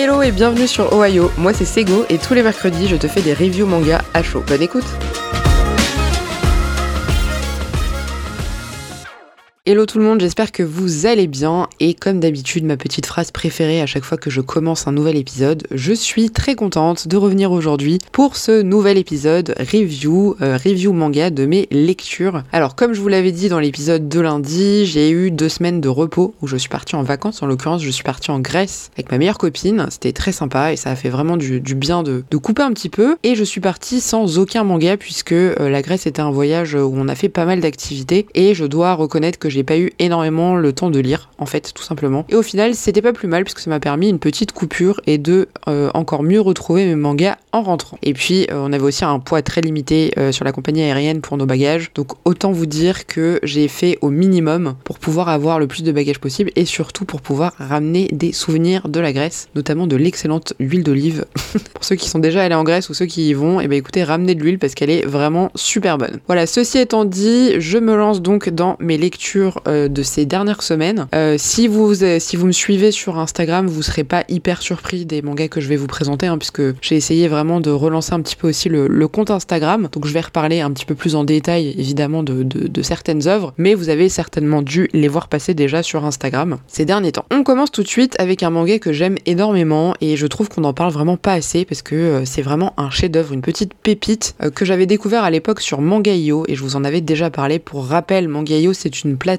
Hello et bienvenue sur Ohio, moi c'est Sego et tous les mercredis je te fais des reviews manga à chaud. Bonne écoute Hello tout le monde, j'espère que vous allez bien. Et comme d'habitude ma petite phrase préférée à chaque fois que je commence un nouvel épisode, je suis très contente de revenir aujourd'hui pour ce nouvel épisode review, euh, review manga de mes lectures. Alors comme je vous l'avais dit dans l'épisode de lundi, j'ai eu deux semaines de repos où je suis partie en vacances, en l'occurrence je suis partie en Grèce avec ma meilleure copine, c'était très sympa et ça a fait vraiment du, bien de, couper un petit peu. Et je suis partie sans aucun manga puisque euh, la Grèce était un voyage où on a fait pas mal d'activités et je dois reconnaître que j'ai j'ai pas eu énormément le temps de lire, en fait, tout simplement. Et au final, c'était pas plus mal puisque ça m'a permis une petite coupure et de euh, encore mieux retrouver mes mangas en rentrant. Et puis, euh, on avait aussi un poids très limité euh, sur la compagnie aérienne pour nos bagages. Donc, autant vous dire que j'ai fait au minimum pour pouvoir avoir le plus de bagages possible et surtout pour pouvoir ramener des souvenirs de la Grèce, notamment de l'excellente huile d'olive. pour ceux qui sont déjà allés en Grèce ou ceux qui y vont, et eh ben écoutez, ramenez de l'huile parce qu'elle est vraiment super bonne. Voilà, ceci étant dit, je me lance donc dans mes lectures euh, de ces dernières semaines. Euh, si, vous, euh, si vous me suivez sur Instagram, vous serez pas hyper surpris des mangas que je vais vous présenter, hein, puisque j'ai essayé vraiment de relancer un petit peu aussi le, compte Instagram. Donc je vais reparler un petit peu plus en détail, évidemment, de, certaines œuvres, mais vous avez certainement dû les voir passer déjà sur Instagram ces derniers temps. On commence tout de suite avec un manga que j'aime énormément et je trouve qu'on en parle vraiment pas assez parce que c'est vraiment un chef-d'œuvre, une petite pépite que j'avais découvert à l'époque sur Mangaio et je vous en avais déjà parlé. Pour rappel, Mangaio c'est une plateforme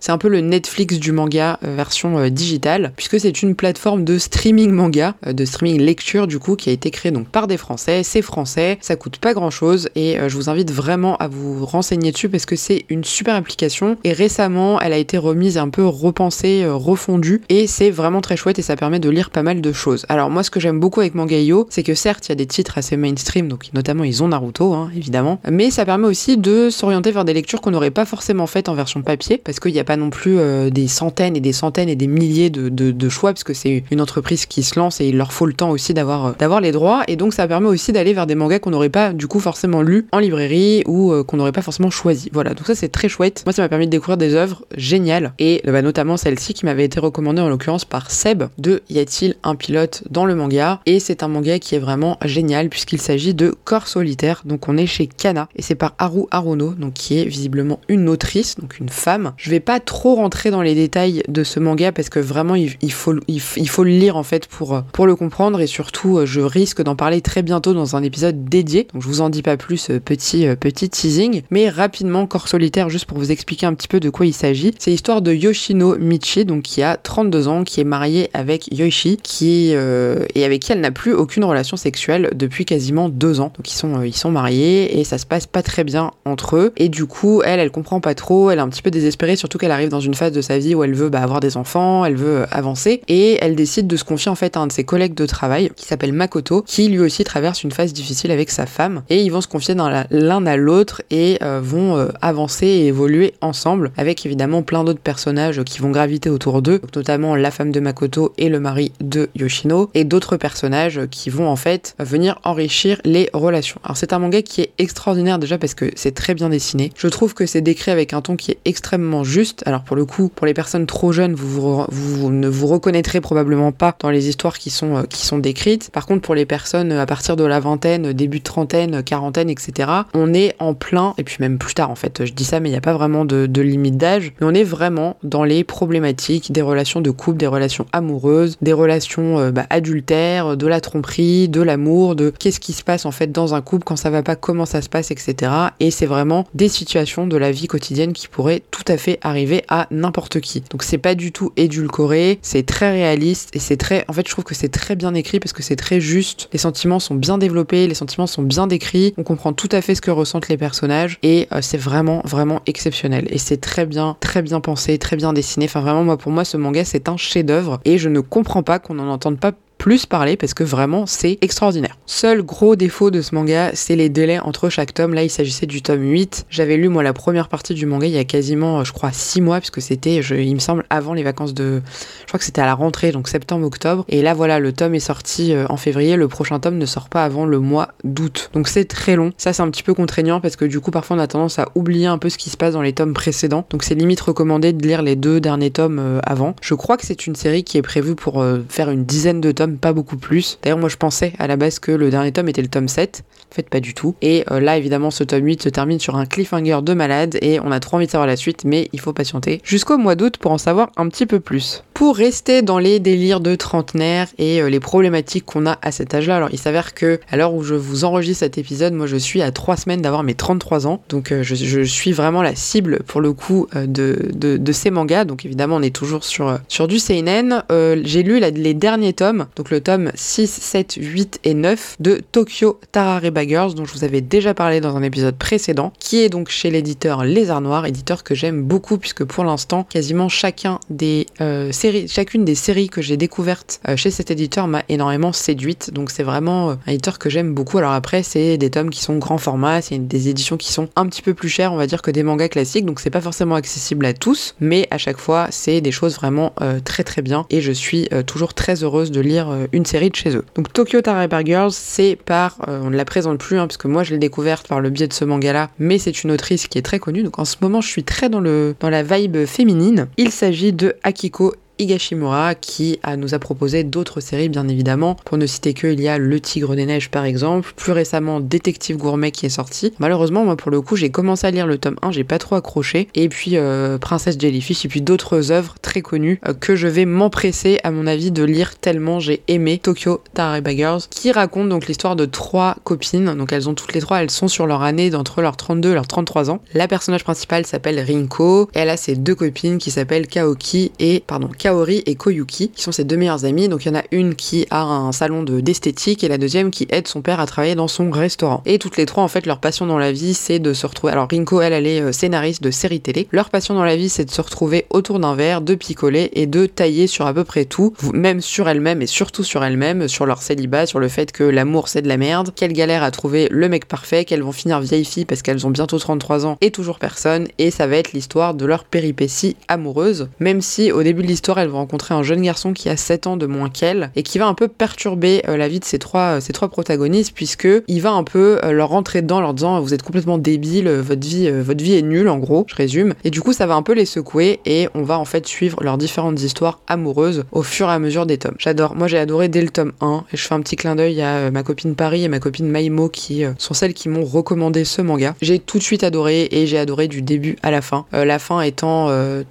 c'est un peu le Netflix du manga euh, version euh, digitale, puisque c'est une plateforme de streaming manga, euh, de streaming lecture du coup, qui a été créée donc par des Français. C'est français, ça coûte pas grand chose et je vous invite vraiment à vous renseigner dessus parce que c'est une super application. Et récemment, elle a été remise un peu repensée, refondue et c'est vraiment très chouette et ça permet de lire pas mal de choses. Alors moi, ce que j'aime beaucoup avec Mangaio, c'est que certes, il y a des titres assez mainstream, donc notamment ils ont Naruto, hein, évidemment, mais ça permet aussi de s'orienter vers des lectures qu'on n'aurait pas forcément faites en version papier parce qu'il n'y a pas non plus euh, des centaines et des centaines et des milliers de, choix, parce que c'est une entreprise qui se lance et il leur faut le temps aussi d'avoir euh, les droits. Et donc ça permet aussi d'aller vers des mangas qu'on n'aurait pas du coup forcément lus en librairie ou euh, qu'on n'aurait pas forcément choisi. Voilà, donc ça c'est très chouette. Moi ça m'a permis de découvrir des œuvres géniales et bah, notamment celle-ci qui m'avait été recommandée en l'occurrence par Seb de Y a-t-il un pilote dans le manga? Et c'est un manga qui est vraiment génial puisqu'il s'agit de Corps solitaire. Donc on est chez Kana et c'est par Haru Haruno, donc qui est visiblement une autrice, donc une femme je vais pas trop rentrer dans les détails de ce manga parce que vraiment il, faut, le lire en fait pour, pour le comprendre et surtout je risque d'en parler très bientôt dans un épisode dédié. Donc je vous en dis pas plus, euh, petit, euh, petit teasing. Mais rapidement, Corps solitaire, juste pour vous expliquer un petit peu de quoi il s'agit. C'est l'histoire de Yoshino Michi, donc qui a 32 ans, qui est marié avec Yoshi, qui euh, et avec qui elle n'a plus aucune relation sexuelle depuis quasiment deux ans. Donc ils sont, ils sont mariés et ça se passe pas très bien entre eux. Et du coup, elle, elle comprend pas trop, elle est un petit peu désespérée surtout qu'elle arrive dans une phase de sa vie où elle veut bah, avoir des enfants, elle veut euh, avancer, et elle décide de se confier en fait à un de ses collègues de travail qui s'appelle Makoto, qui lui aussi traverse une phase difficile avec sa femme, et ils vont se confier l'un à l'autre et euh, vont euh, avancer et évoluer ensemble, avec évidemment plein d'autres personnages qui vont graviter autour d'eux, notamment la femme de Makoto et le mari de Yoshino, et d'autres personnages qui vont en fait venir enrichir les relations. Alors c'est un manga qui est extraordinaire déjà parce que c'est très bien dessiné. Je trouve que c'est décrit avec un ton qui est extrêmement juste. Alors pour le coup, pour les personnes trop jeunes, vous, vous, ne vous reconnaîtrez probablement pas dans les histoires qui sont, euh, qui sont décrites. Par contre, pour les personnes à partir de la vingtaine, début de trentaine, quarantaine, etc., on est en plein, et puis même plus tard en fait, je dis ça, mais il n'y a pas vraiment de, limite d'âge, mais on est vraiment dans les problématiques des relations de couple, des relations amoureuses, des relations euh, bah, adultères, de la tromperie, de l'amour, de qu'est-ce qui se passe en fait dans un couple quand ça va pas, comment ça se passe, etc. Et c'est vraiment des situations de la vie quotidienne qui pourraient tout à fait arriver à n'importe qui. Donc c'est pas du tout édulcoré, c'est très réaliste et c'est très, en fait je trouve que c'est très bien écrit parce que c'est très juste. Les sentiments sont bien développés, les sentiments sont bien décrits, on comprend tout à fait ce que ressentent les personnages et euh, c'est vraiment vraiment exceptionnel et c'est très bien très bien pensé, très bien dessiné. Enfin vraiment moi pour moi ce manga c'est un chef-d'œuvre et je ne comprends pas qu'on n'en entende pas plus parler parce que vraiment c'est extraordinaire. Seul gros défaut de ce manga, c'est les délais entre chaque tome. Là, il s'agissait du tome 8. J'avais lu moi la première partie du manga il y a quasiment, je crois, 6 mois, puisque c'était, il me semble, avant les vacances de. Je crois que c'était à la rentrée, donc septembre-octobre. Et là, voilà, le tome est sorti euh, en février. Le prochain tome ne sort pas avant le mois d'août. Donc c'est très long. Ça, c'est un petit peu contraignant parce que du coup, parfois, on a tendance à oublier un peu ce qui se passe dans les tomes précédents. Donc c'est limite recommandé de lire les deux derniers tomes euh, avant. Je crois que c'est une série qui est prévue pour euh, faire une dizaine de tomes pas beaucoup plus. D'ailleurs, moi je pensais à la base que le dernier tome était le tome 7. En fait, pas du tout. Et euh, là, évidemment, ce tome 8 se termine sur un cliffhanger de malade et on a trop envie de savoir la suite, mais il faut patienter jusqu'au mois d'août pour en savoir un petit peu plus. Pour rester dans les délires de trentenaire et euh, les problématiques qu'on a à cet âge-là, alors il s'avère que à l'heure où je vous enregistre cet épisode, moi je suis à 3 semaines d'avoir mes 33 ans, donc euh, je, suis vraiment la cible pour le coup de, de, ces mangas, donc évidemment on est toujours sur, sur du Seinen. J'ai lu les derniers tomes, donc le tome 6, 7, 8 et 9 de Tokyo Tarare Girls, dont je vous avais déjà parlé dans un épisode précédent, qui est donc chez l'éditeur Lézard Noir, éditeur que j'aime beaucoup puisque pour l'instant, quasiment chacun des euh, séries, chacune des séries que j'ai découvertes euh, chez cet éditeur m'a énormément séduite. Donc c'est vraiment euh, un éditeur que j'aime beaucoup. Alors après, c'est des tomes qui sont grand format, c'est des éditions qui sont un petit peu plus chères, on va dire, que des mangas classiques. Donc c'est pas forcément accessible à tous, mais à chaque fois, c'est des choses vraiment très très bien. Et je suis toujours très heureuse de lire une série de chez eux. Donc Tokyo Tarare Girls, c'est par, on ne la présente plus, hein, parce moi je l'ai découverte par le biais de ce manga-là, mais c'est une autrice qui est très connue. Donc en ce moment, je suis très dans, le, dans la vibe féminine. Il s'agit de Akiko Higashimura qui nous a proposé d'autres séries bien évidemment. Pour ne citer que, il y a Le Tigre des Neiges par exemple, plus récemment Détective Gourmet qui est sorti. Malheureusement moi pour le coup j'ai commencé à lire le tome 1, j'ai pas trop accroché. Et puis euh, Princesse Jellyfish et puis d'autres œuvres très connues euh, que je vais m'empresser à mon avis de lire tellement j'ai aimé Tokyo Tareba Girls qui raconte donc l'histoire de trois copines. Donc elles ont toutes les trois, elles sont sur leur année d'entre leurs 32 et leurs 33 ans. La personnage principale s'appelle Rinko. Et elle a ses deux copines qui s'appellent Kaoki et pardon Kaori et Koyuki, qui sont ses deux meilleures amies. Donc il y en a une qui a un salon d'esthétique et la deuxième qui aide son père à travailler dans son restaurant. Et toutes les trois, en fait, leur passion dans la vie, c'est de se retrouver. Alors Rinko, elle, elle est euh, scénariste de séries télé. Leur passion dans la vie, c'est de se retrouver autour d'un verre, de picoler et de tailler sur à peu près tout, même sur elle-même et surtout sur elle-même, sur leur célibat, sur le fait que l'amour c'est de la merde, qu'elles galèrent à trouver le mec parfait, qu'elles vont finir vieilles filles parce qu'elles ont bientôt 33 ans et toujours personne. Et ça va être l'histoire de leur péripétie amoureuse, même si au début de l'histoire, elle va rencontrer un jeune garçon qui a 7 ans de moins qu'elle et qui va un peu perturber euh, la vie de euh, ces trois protagonistes puisque il va un peu euh, leur rentrer dedans leur disant vous êtes complètement débile, votre vie, votre vie est nulle en gros, je résume. Et du coup ça va un peu les secouer et on va en fait suivre leurs différentes histoires amoureuses au fur et à mesure des tomes. J'adore, moi j'ai adoré dès le tome 1 et je fais un petit clin d'œil à ma copine Paris et ma copine Maïmo qui sont celles qui m'ont recommandé ce manga. J'ai tout de suite adoré et j'ai adoré du début à la fin. la fin étant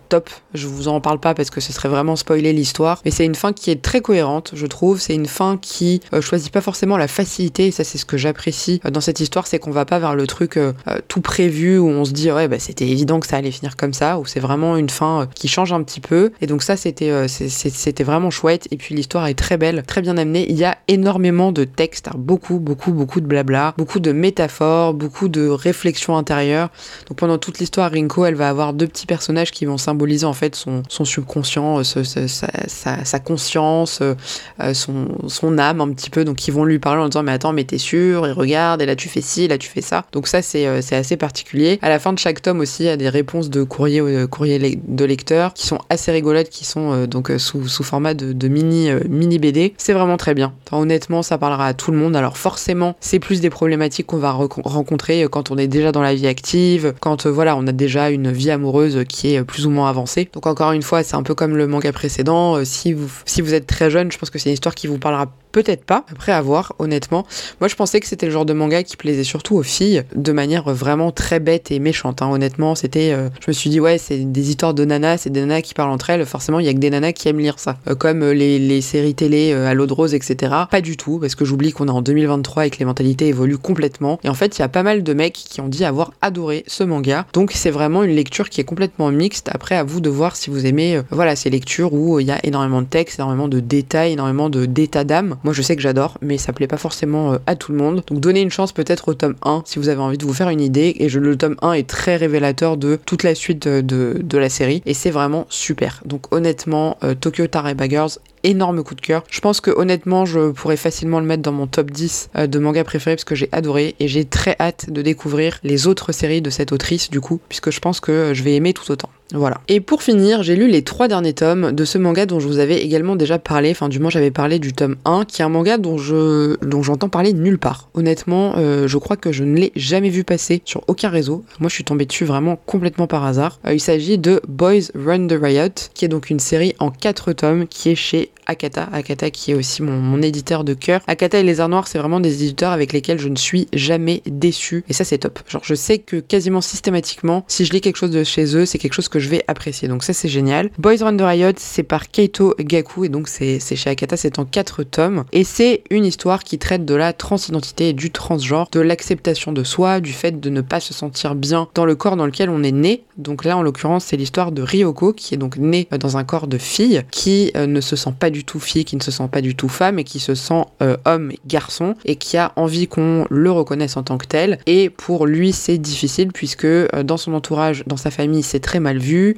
top, je vous en parle pas parce que ce serait vraiment spoiler l'histoire, mais c'est une fin qui est très cohérente, je trouve. C'est une fin qui euh, choisit pas forcément la facilité, et ça c'est ce que j'apprécie euh, dans cette histoire, c'est qu'on va pas vers le truc euh, tout prévu où on se dit ouais bah c'était évident que ça allait finir comme ça, où c'est vraiment une fin qui change un petit peu. Et donc ça c'était c'était vraiment chouette. Et puis l'histoire est très belle, très bien amenée. Il y a énormément de textes, hein, beaucoup beaucoup beaucoup de blabla, beaucoup de métaphores, beaucoup de réflexions intérieures. Donc pendant toute l'histoire, Rinko elle va avoir deux petits personnages qui vont symboliser en fait son, son subconscient, sa, conscience, euh, euh, son, son, âme un petit peu. Donc ils vont lui parler en disant mais attends mais t'es sûr et regarde et là tu fais ci, là tu fais ça. Donc ça c'est euh, c'est assez particulier. À la fin de chaque tome aussi il y a des réponses de courrier courrier de lecteurs qui sont assez rigolotes, qui sont donc sous, sous, format de, de mini mini BD. C'est vraiment très bien. honnêtement ça parlera à tout le monde. Alors forcément c'est plus des problématiques qu'on va rencontrer quand on est déjà dans la vie active, quand voilà on a déjà une vie amoureuse qui est plus ou moins avancée. Donc encore une fois c'est un peu comme le manga précédent si vous, si vous êtes très jeune, je pense que c'est une histoire qui vous parlera Peut-être pas, après avoir, honnêtement. Moi, je pensais que c'était le genre de manga qui plaisait surtout aux filles, de manière vraiment très bête et méchante. Hein. Honnêtement, c'était. Euh, je me suis dit, ouais, c'est des histoires de nanas, c'est des nanas qui parlent entre elles. Forcément, il y a que des nanas qui aiment lire ça. Euh, comme euh, les, séries télé à l'eau de rose, etc. Pas du tout, parce que j'oublie qu'on est en 2023 et que les mentalités évoluent complètement. Et en fait, il y a pas mal de mecs qui ont dit avoir adoré ce manga. Donc, c'est vraiment une lecture qui est complètement mixte. Après, à vous de voir si vous aimez, voilà, ces lectures où il y a énormément de texte, énormément de détails, énormément de d'état d'âme. Moi, je sais que j'adore, mais ça plaît pas forcément euh, à tout le monde. Donc donnez une chance peut-être au tome 1 si vous avez envie de vous faire une idée. Et je, le tome 1 est très révélateur de toute la suite de, de, la série. Et c'est vraiment super. Donc honnêtement, euh, Tokyo Tare Baggers énorme coup de cœur. Je pense que honnêtement, je pourrais facilement le mettre dans mon top 10 euh, de mangas préférés parce que j'ai adoré et j'ai très hâte de découvrir les autres séries de cette autrice du coup, puisque je pense que je vais aimer tout autant. Voilà. Et pour finir, j'ai lu les trois derniers tomes de ce manga dont je vous avais également déjà parlé, enfin du moins j'avais parlé du tome 1, qui est un manga dont je dont j'entends parler nulle part. Honnêtement, euh, je crois que je ne l'ai jamais vu passer sur aucun réseau. Moi je suis tombée dessus vraiment complètement par hasard. Euh, il s'agit de Boys Run the Riot, qui est donc une série en quatre tomes qui est chez Akata. Akata qui est aussi mon, éditeur de cœur. Akata et les Arts Noirs, c'est vraiment des éditeurs avec lesquels je ne suis jamais déçu. Et ça, c'est top. Genre, je sais que quasiment systématiquement, si je lis quelque chose de chez eux, c'est quelque chose je vais apprécier. Donc ça, c'est génial. Boys Run the Riot, c'est par Keito Gaku. Et donc, c'est chez Akata, c'est en quatre tomes. Et c'est une histoire qui traite de la transidentité et du transgenre, de l'acceptation de soi, du fait de ne pas se sentir bien dans le corps dans lequel on est né. Donc là, en l'occurrence, c'est l'histoire de Ryoko, qui est donc née dans un corps de fille, qui euh, ne se sent pas du tout fille, qui ne se sent pas du tout femme et qui se sent euh, homme garçon et qui a envie qu'on le reconnaisse en tant que tel. Et pour lui, c'est difficile puisque euh, dans son entourage, dans sa famille, c'est très mal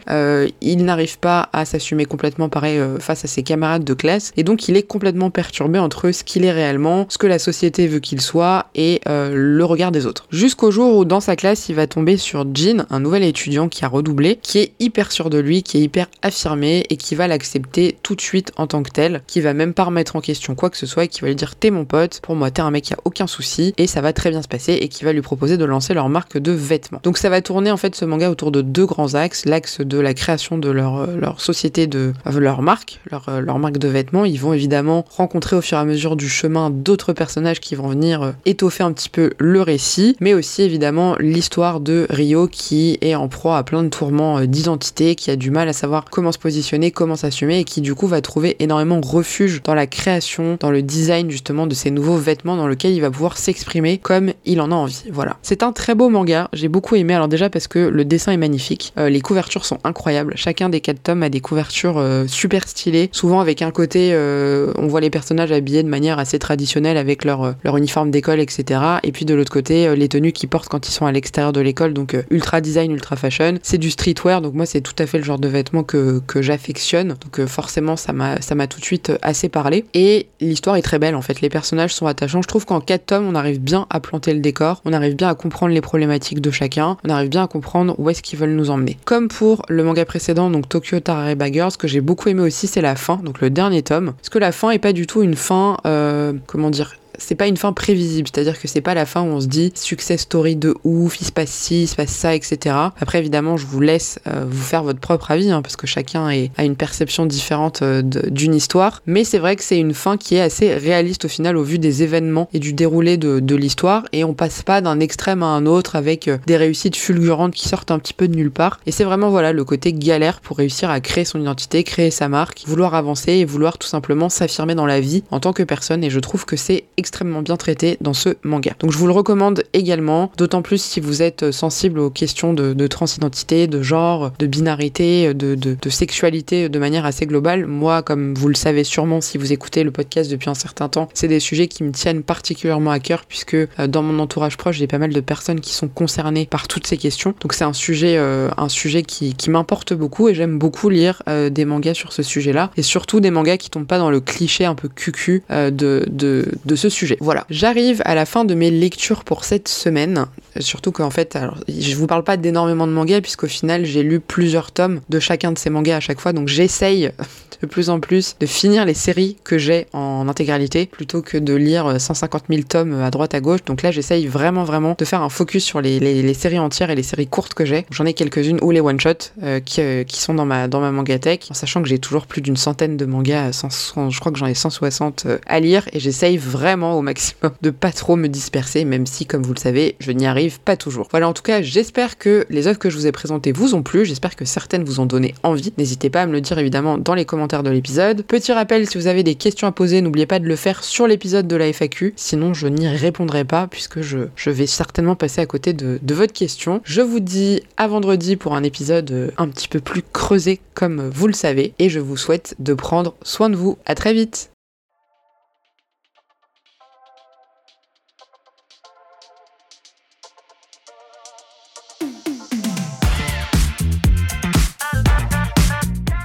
Euh, il n'arrive pas à s'assumer complètement pareil face à ses camarades de classe et donc il est complètement perturbé entre ce qu'il est réellement, ce que la société veut qu'il soit et le regard des autres. Jusqu'au jour où dans sa classe, il va tomber sur Jin, un nouvel étudiant qui a redoublé, qui est hyper sûr de lui, qui est hyper affirmé et qui va l'accepter tout de suite en tant que qui va même pas remettre en question quoi que ce soit et qui va lui dire t'es mon pote, pour moi t'es un mec qui a aucun souci et ça va très bien se passer et qui va lui proposer de lancer leur marque de vêtements. Donc ça va tourner en fait ce manga autour de deux grands axes, de la création de leur, euh, société de euh, leur marque, leur, euh, leur marque de vêtements. Ils vont évidemment rencontrer au fur et à mesure du chemin d'autres personnages qui vont venir étoffer un petit peu le récit, mais aussi évidemment l'histoire de Rio qui est en proie à plein de tourments d'identité, qui a du mal à savoir comment se positionner, comment s'assumer et qui du coup va trouver énormément refuge dans la création, dans le design justement de ces nouveaux vêtements dans lequel il va pouvoir s'exprimer comme il en a envie. Voilà. C'est un très beau manga, j'ai beaucoup aimé. Alors déjà parce que le dessin est magnifique, euh, les couvertures sont incroyables. Chacun des quatre tomes a des couvertures euh, super stylées, souvent avec un côté, euh, on voit les personnages habillés de manière assez traditionnelle avec leur, leur uniforme d'école, etc. Et puis de l'autre côté, les tenues qu'ils portent quand ils sont à l'extérieur de l'école, donc ultra design, ultra fashion. C'est du streetwear, donc moi c'est tout à fait le genre de vêtements que, que j'affectionne. Donc forcément ça m'a ça m'a tout de suite euh, assez parlé. Et l'histoire est très belle en fait, les personnages sont attachants. Je trouve qu'en 4 tomes, on arrive bien à planter le décor, on arrive bien à comprendre les problématiques de chacun, on arrive bien à comprendre où est-ce qu'ils veulent nous emmener. Comme pour le manga précédent, donc Tokyo Tarare Baggers, ce que j'ai beaucoup aimé aussi, c'est la fin, donc le dernier tome. Parce que la fin est pas du tout une fin, euh, comment dire, c'est pas une fin prévisible, c'est-à-dire que c'est pas la fin où on se dit success story de ouf, il se passe ci, il se passe ça, etc. Après, évidemment, je vous laisse euh, vous faire votre propre avis, hein, parce que chacun a une perception différente euh, d'une histoire. Mais c'est vrai que c'est une fin qui est assez réaliste au final au vu des événements et du déroulé de, de l'histoire, et on passe pas d'un extrême à un autre avec euh, des réussites fulgurantes qui sortent un petit peu de nulle part. Et c'est vraiment voilà le côté galère pour réussir à créer son identité, créer sa marque, vouloir avancer et vouloir tout simplement s'affirmer dans la vie en tant que personne. Et je trouve que c'est extrêmement bien traité dans ce manga. Donc je vous le recommande également, d'autant plus si vous êtes sensible aux questions de, transidentité, de genre, de binarité, de, de, sexualité de manière assez globale. Moi, comme vous le savez sûrement si vous écoutez le podcast depuis un certain temps, c'est des sujets qui me tiennent particulièrement à cœur puisque euh, dans mon entourage proche, j'ai pas mal de personnes qui sont concernées par toutes ces questions. Donc c'est un sujet, euh, un sujet qui, qui m'importe beaucoup et j'aime beaucoup lire euh, des mangas sur ce sujet-là et surtout des mangas qui tombent pas dans le cliché un peu cucu de, de, de ce sujet voilà, j'arrive à la fin de mes lectures pour cette semaine. Surtout qu'en fait, alors, je vous parle pas d'énormément de mangas, puisqu'au final, j'ai lu plusieurs tomes de chacun de ces mangas à chaque fois. Donc j'essaye de plus en plus de finir les séries que j'ai en intégralité, plutôt que de lire 150 000 tomes à droite à gauche. Donc là, j'essaye vraiment, vraiment de faire un focus sur les, séries entières et les séries courtes que j'ai. J'en ai quelques-unes, ou les one-shots, euh, euh, qui, sont dans ma, dans ma mangatech, en sachant que j'ai toujours plus d'une centaine de mangas, je crois que j'en ai 160 euh, à lire, et j'essaye vraiment au maximum de pas trop me disperser, même si, comme vous le savez, je n'y arrive pas toujours. Voilà, en tout cas, j'espère que les œuvres que je vous ai présentées vous ont plu, j'espère que certaines vous ont donné envie. N'hésitez pas à me le dire évidemment dans les commentaires de l'épisode. Petit rappel, si vous avez des questions à poser, n'oubliez pas de le faire sur l'épisode de la FAQ, sinon je n'y répondrai pas puisque je, vais certainement passer à côté de, de votre question. Je vous dis à vendredi pour un épisode un petit peu plus creusé comme vous le savez et je vous souhaite de prendre soin de vous. À très vite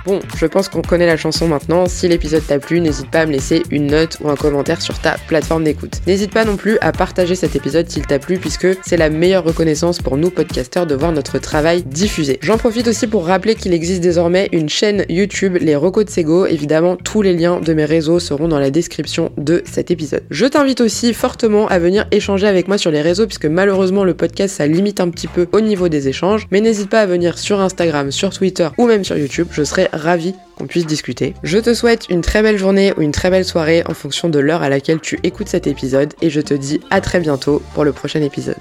Bon, je pense qu'on connaît la chanson maintenant. Si l'épisode t'a plu, n'hésite pas à me laisser une note ou un commentaire sur ta plateforme d'écoute. N'hésite pas non plus à partager cet épisode s'il t'a plu, puisque c'est la meilleure reconnaissance pour nous podcasteurs de voir notre travail diffusé. J'en profite aussi pour rappeler qu'il existe désormais une chaîne YouTube, les Recos de Sego. Évidemment, tous les liens de mes réseaux seront dans la description de cet épisode. Je t'invite aussi fortement à venir échanger avec moi sur les réseaux, puisque malheureusement le podcast ça limite un petit peu au niveau des échanges. Mais n'hésite pas à venir sur Instagram, sur Twitter ou même sur YouTube. Je serai ravi qu'on puisse discuter. Je te souhaite une très belle journée ou une très belle soirée en fonction de l'heure à laquelle tu écoutes cet épisode et je te dis à très bientôt pour le prochain épisode.